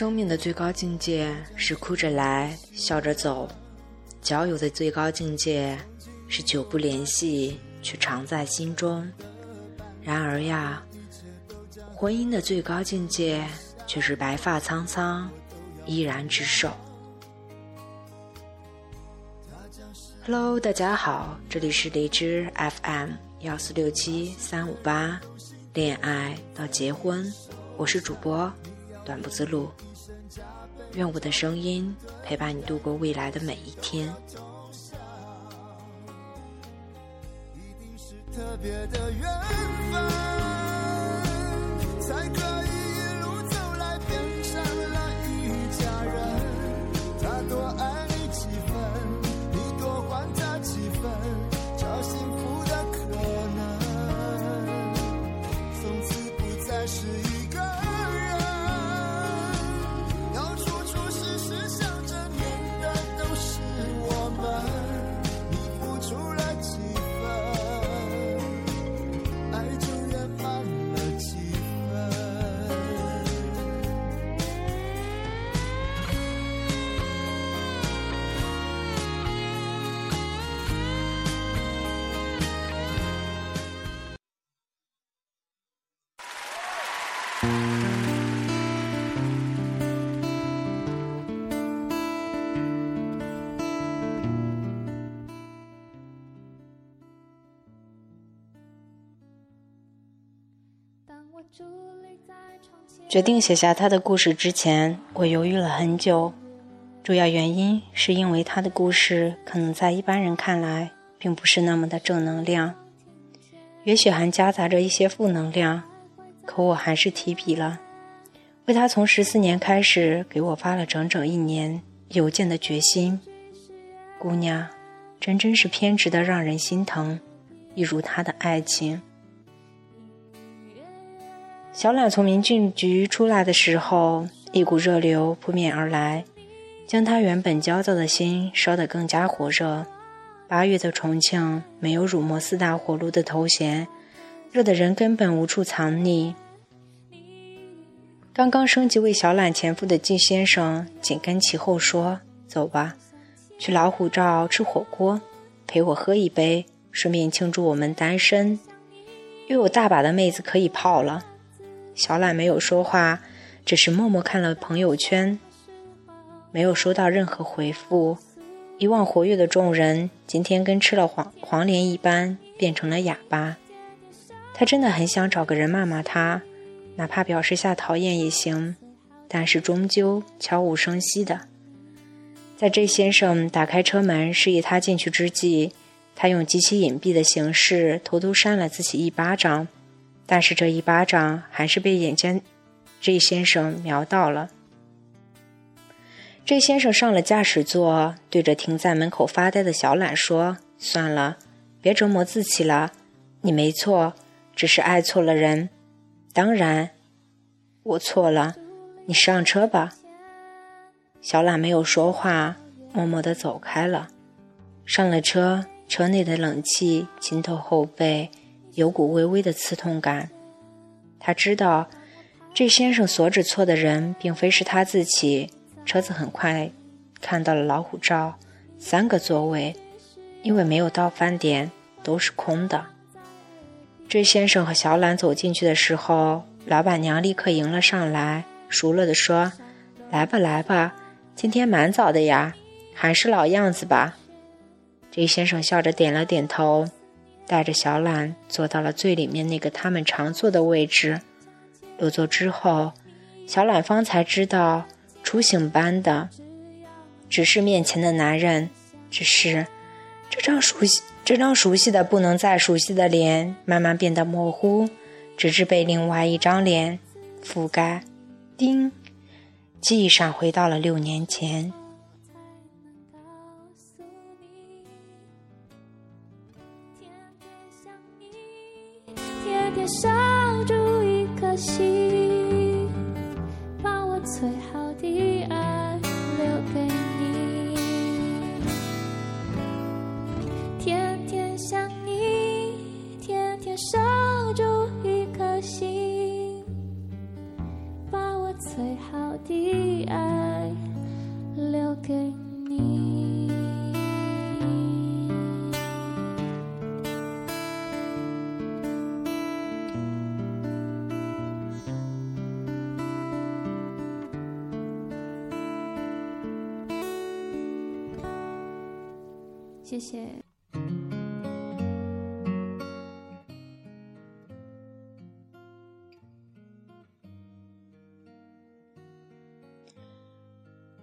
生命的最高境界是哭着来，笑着走；交友的最高境界是久不联系，却常在心中。然而呀，婚姻的最高境界却是白发苍苍，依然执手。Hello，大家好，这里是荔枝 FM 幺四六七三五八，恋爱到结婚，我是主播。短不自路，愿我的声音陪伴你度过未来的每一天。特别的缘分，才可决定写下他的故事之前，我犹豫了很久。主要原因是因为他的故事可能在一般人看来并不是那么的正能量，也许还夹杂着一些负能量。可我还是提笔了，为他从十四年开始给我发了整整一年邮件的决心。姑娘，真真是偏执的让人心疼，一如他的爱情。小懒从民政局出来的时候，一股热流扑面而来，将他原本焦躁的心烧得更加火热。八月的重庆没有辱没四大火炉的头衔，热的人根本无处藏匿。刚刚升级为小懒前夫的季先生紧跟其后说：“走吧，去老虎灶吃火锅，陪我喝一杯，顺便庆祝我们单身，又有大把的妹子可以泡了。”小懒没有说话，只是默默看了朋友圈，没有收到任何回复。以往活跃的众人，今天跟吃了黄黄连一般，变成了哑巴。他真的很想找个人骂骂他，哪怕表示下讨厌也行，但是终究悄无声息的。在 J 先生打开车门示意他进去之际，他用极其隐蔽的形式偷偷扇了自己一巴掌。但是这一巴掌还是被眼尖 J 先生瞄到了。这先生上了驾驶座，对着停在门口发呆的小懒说：“算了，别折磨自己了。你没错，只是爱错了人。当然，我错了。你上车吧。”小懒没有说话，默默地走开了。上了车，车内的冷气浸透后背。有股微微的刺痛感，他知道这先生所指错的人并非是他自己。车子很快看到了老虎罩，三个座位，因为没有到饭点，都是空的。这先生和小懒走进去的时候，老板娘立刻迎了上来，熟络地说：“来吧，来吧，今天蛮早的呀，还是老样子吧。”这先生笑着点了点头。带着小懒坐到了最里面那个他们常坐的位置。落座之后，小懒方才知道，初醒般的，只是面前的男人，只是这张熟悉、这张熟悉的不能再熟悉的脸，慢慢变得模糊，直至被另外一张脸覆盖。叮，记忆闪回到了六年前。烧住一颗心，把我最好的爱谢谢。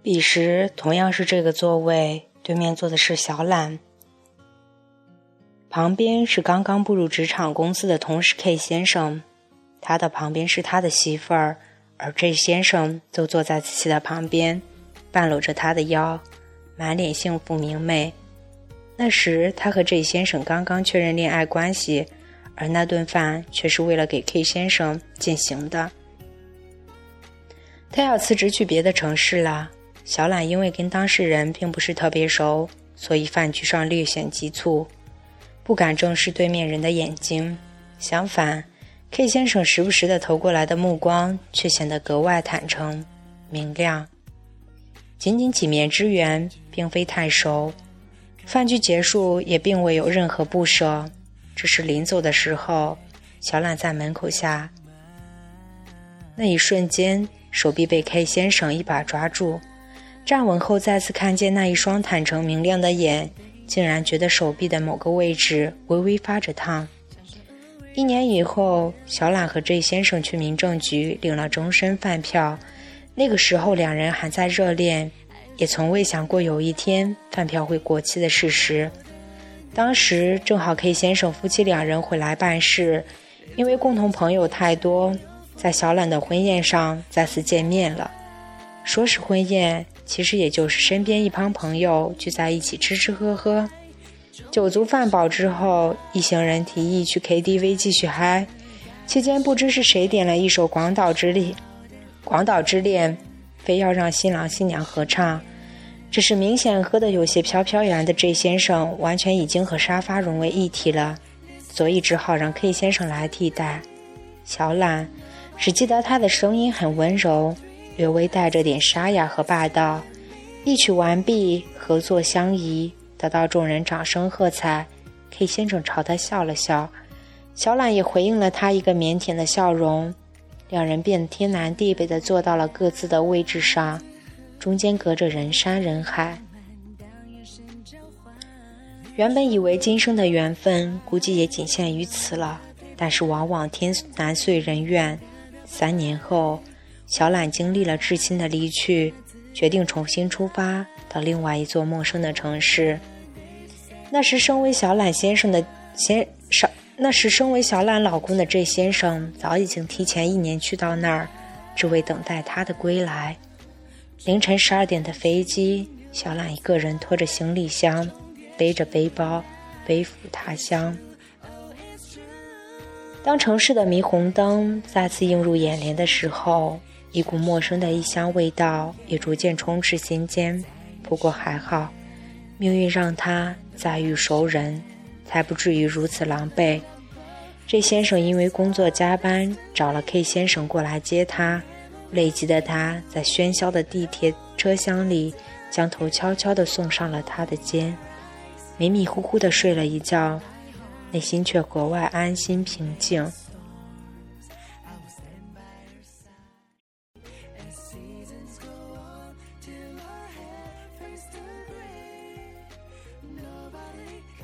彼时同样是这个座位，对面坐的是小懒，旁边是刚刚步入职场公司的同事 K 先生，他的旁边是他的媳妇儿，而 J 先生就坐在自己的旁边，半搂着他的腰，满脸幸福明媚。那时他和 J 先生刚刚确认恋爱关系，而那顿饭却是为了给 K 先生进行的。他要辞职去别的城市了。小懒因为跟当事人并不是特别熟，所以饭局上略显急促，不敢正视对面人的眼睛。相反，K 先生时不时的投过来的目光却显得格外坦诚、明亮。仅仅几面之缘，并非太熟。饭局结束，也并未有任何不舍，只是临走的时候，小懒在门口下，那一瞬间，手臂被 K 先生一把抓住。站稳后，再次看见那一双坦诚明亮的眼，竟然觉得手臂的某个位置微微发着烫。一年以后，小懒和 J 先生去民政局领了终身饭票。那个时候，两人还在热恋，也从未想过有一天饭票会过期的事实。当时正好 K 先生夫妻两人回来办事，因为共同朋友太多，在小懒的婚宴上再次见面了。说是婚宴。其实也就是身边一帮朋友聚在一起吃吃喝喝，酒足饭饱之后，一行人提议去 KTV 继续嗨。期间不知是谁点了一首《广岛之恋》，《广岛之恋》非要让新郎新娘合唱，只是明显喝得有些飘飘然的 J 先生完全已经和沙发融为一体了，所以只好让 K 先生来替代。小懒只记得他的声音很温柔。略微带着点沙哑和霸道，一曲完毕，合作相宜，得到众人掌声喝彩。K 先生朝他笑了笑，小懒也回应了他一个腼腆的笑容，两人便天南地北的坐到了各自的位置上，中间隔着人山人海。原本以为今生的缘分估计也仅限于此了，但是往往天难遂人愿，三年后。小懒经历了至亲的离去，决定重新出发到另外一座陌生的城市。那时，身为小懒先生的先少，那时身为小懒老公的 J 先生早已经提前一年去到那儿，只为等待他的归来。凌晨十二点的飞机，小懒一个人拖着行李箱，背着背包，背赴他乡。当城市的霓虹灯再次映入眼帘的时候。一股陌生的异乡味道也逐渐充斥心间，不过还好，命运让他再遇熟人，才不至于如此狼狈。这先生因为工作加班，找了 K 先生过来接他。累极的他在喧嚣的地铁车厢里，将头悄悄地送上了他的肩，迷迷糊糊地睡了一觉，内心却格外安心平静。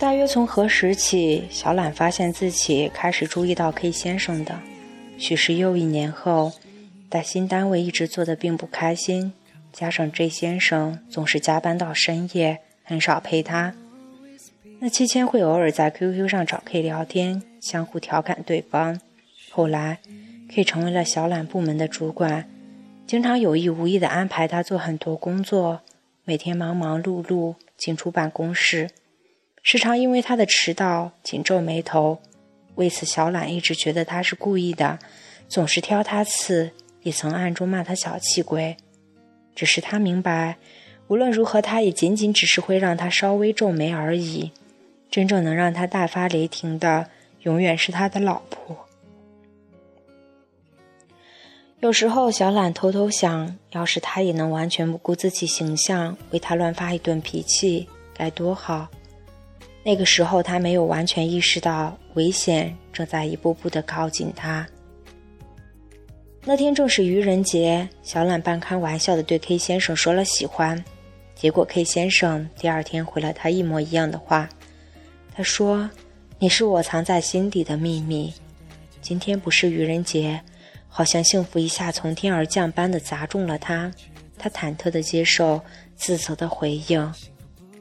大约从何时起，小懒发现自己开始注意到 K 先生的。许是又一年后，在新单位一直做的并不开心，加上 J 先生总是加班到深夜，很少陪他。那期间会偶尔在 QQ 上找 K 聊天，相互调侃对方。后来，K 成为了小懒部门的主管，经常有意无意的安排他做很多工作，每天忙忙碌碌进出办公室。时常因为他的迟到紧皱眉头，为此小懒一直觉得他是故意的，总是挑他刺，也曾暗中骂他小气鬼。只是他明白，无论如何，他也仅仅只是会让他稍微皱眉而已。真正能让他大发雷霆的，永远是他的老婆。有时候，小懒偷偷想，要是他也能完全不顾自己形象，为他乱发一顿脾气，该多好。那个时候，他没有完全意识到危险正在一步步的靠近他。那天正是愚人节，小懒半开玩笑的对 K 先生说了喜欢，结果 K 先生第二天回了他一模一样的话。他说：“你是我藏在心底的秘密。”今天不是愚人节。好像幸福一下从天而降般的砸中了他，他忐忑的接受，自责的回应。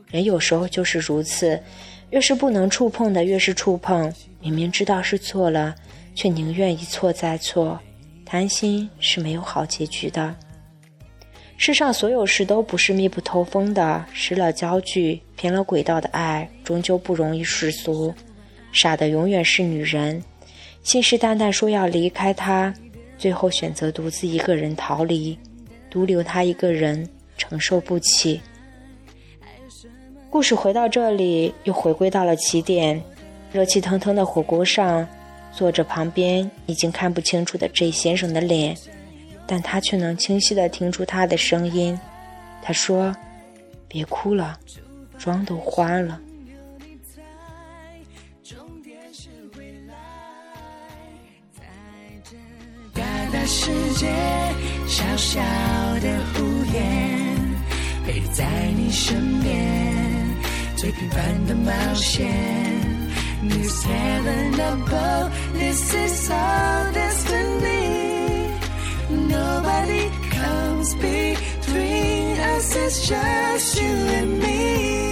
人有时候就是如此，越是不能触碰的，越是触碰。明明知道是错了，却宁愿一错再错。贪心是没有好结局的。世上所有事都不是密不透风的，失了焦距、偏了轨道的爱，终究不容易世俗。傻的永远是女人，信誓旦旦说要离开他。最后选择独自一个人逃离，独留他一个人承受不起。故事回到这里，又回归到了起点。热气腾腾的火锅上，坐着旁边已经看不清楚的 J 先生的脸，但他却能清晰地听出他的声音。他说：“别哭了，妆都花了。”世界小小的屋檐，陪在你身边，最平凡的冒险。This heaven above, this is our destiny. Nobody comes between us, it's just you and me.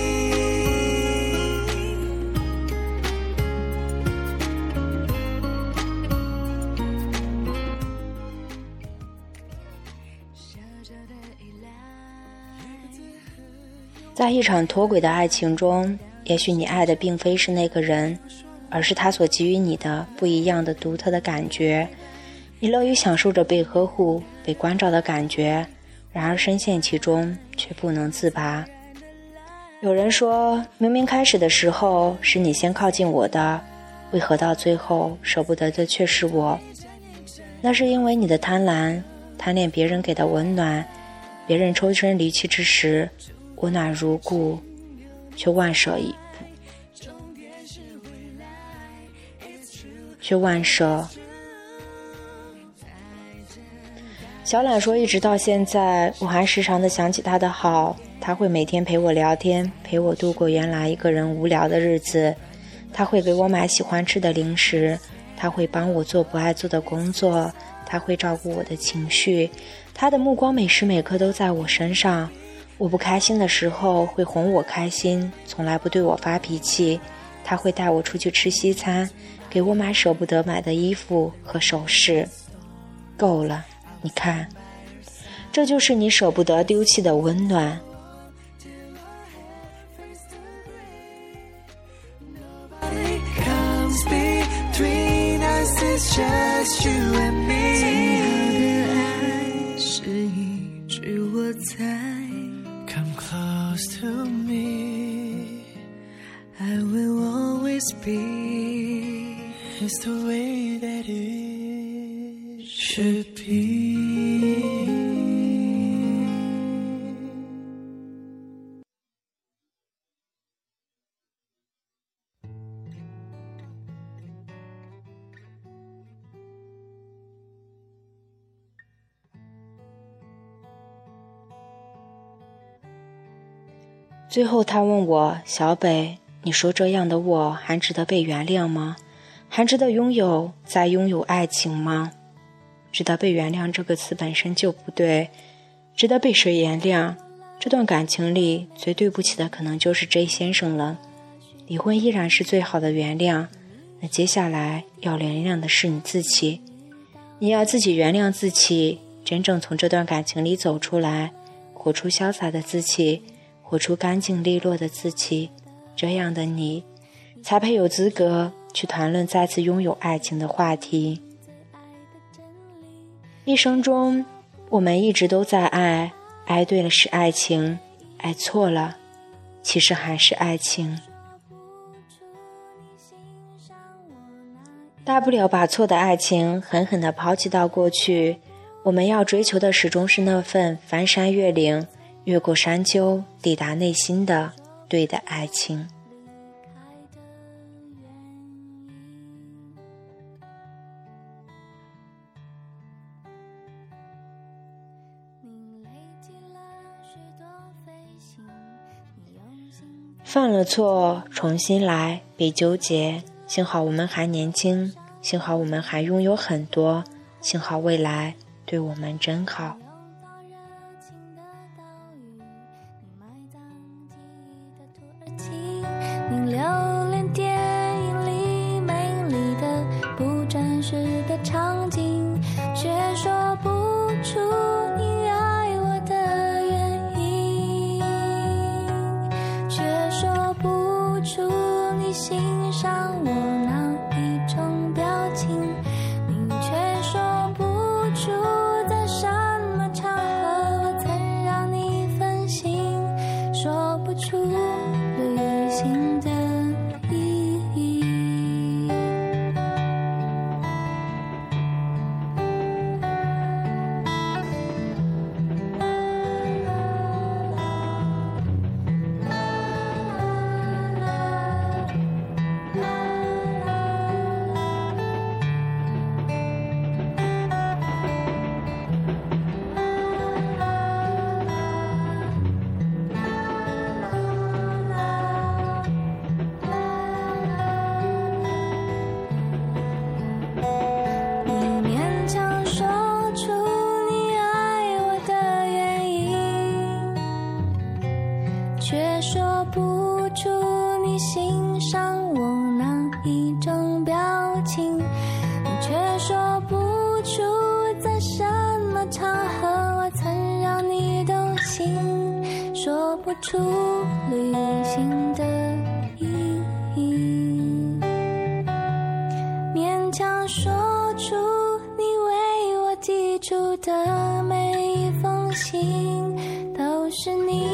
在一场脱轨的爱情中，也许你爱的并非是那个人，而是他所给予你的不一样的独特的感觉。你乐于享受着被呵护、被关照的感觉，然而深陷其中却不能自拔。有人说明明开始的时候是你先靠近我的，为何到最后舍不得的却是我？那是因为你的贪婪，贪恋别人给的温暖，别人抽身离去之时。温暖如故，却万舍一步，却万舍。小懒说：“一直到现在，我还时常的想起他的好。他会每天陪我聊天，陪我度过原来一个人无聊的日子。他会给我买喜欢吃的零食，他会帮我做不爱做的工作，他会照顾我的情绪。他的目光每时每刻都在我身上。”我不开心的时候会哄我开心，从来不对我发脾气。他会带我出去吃西餐，给我买舍不得买的衣服和首饰。够了，你看，这就是你舍不得丢弃的温暖。最后，他问我：“小北，你说这样的我还值得被原谅吗？还值得拥有再拥有爱情吗？”值得被原谅这个词本身就不对，值得被谁原谅？这段感情里最对不起的可能就是 J 先生了。离婚依然是最好的原谅。那接下来要原谅的是你自己，你要自己原谅自己，真正从这段感情里走出来，活出潇洒的自己。活出干净利落的自己，这样的你，才配有资格去谈论再次拥有爱情的话题。一生中，我们一直都在爱，爱对了是爱情，爱错了，其实还是爱情。大不了把错的爱情狠狠地抛弃到过去，我们要追求的始终是那份翻山越岭、越过山丘、抵达内心的对的爱情。犯了错，重新来，别纠结。幸好我们还年轻，幸好我们还拥有很多，幸好未来对我们真好。出的每一封信，都是你。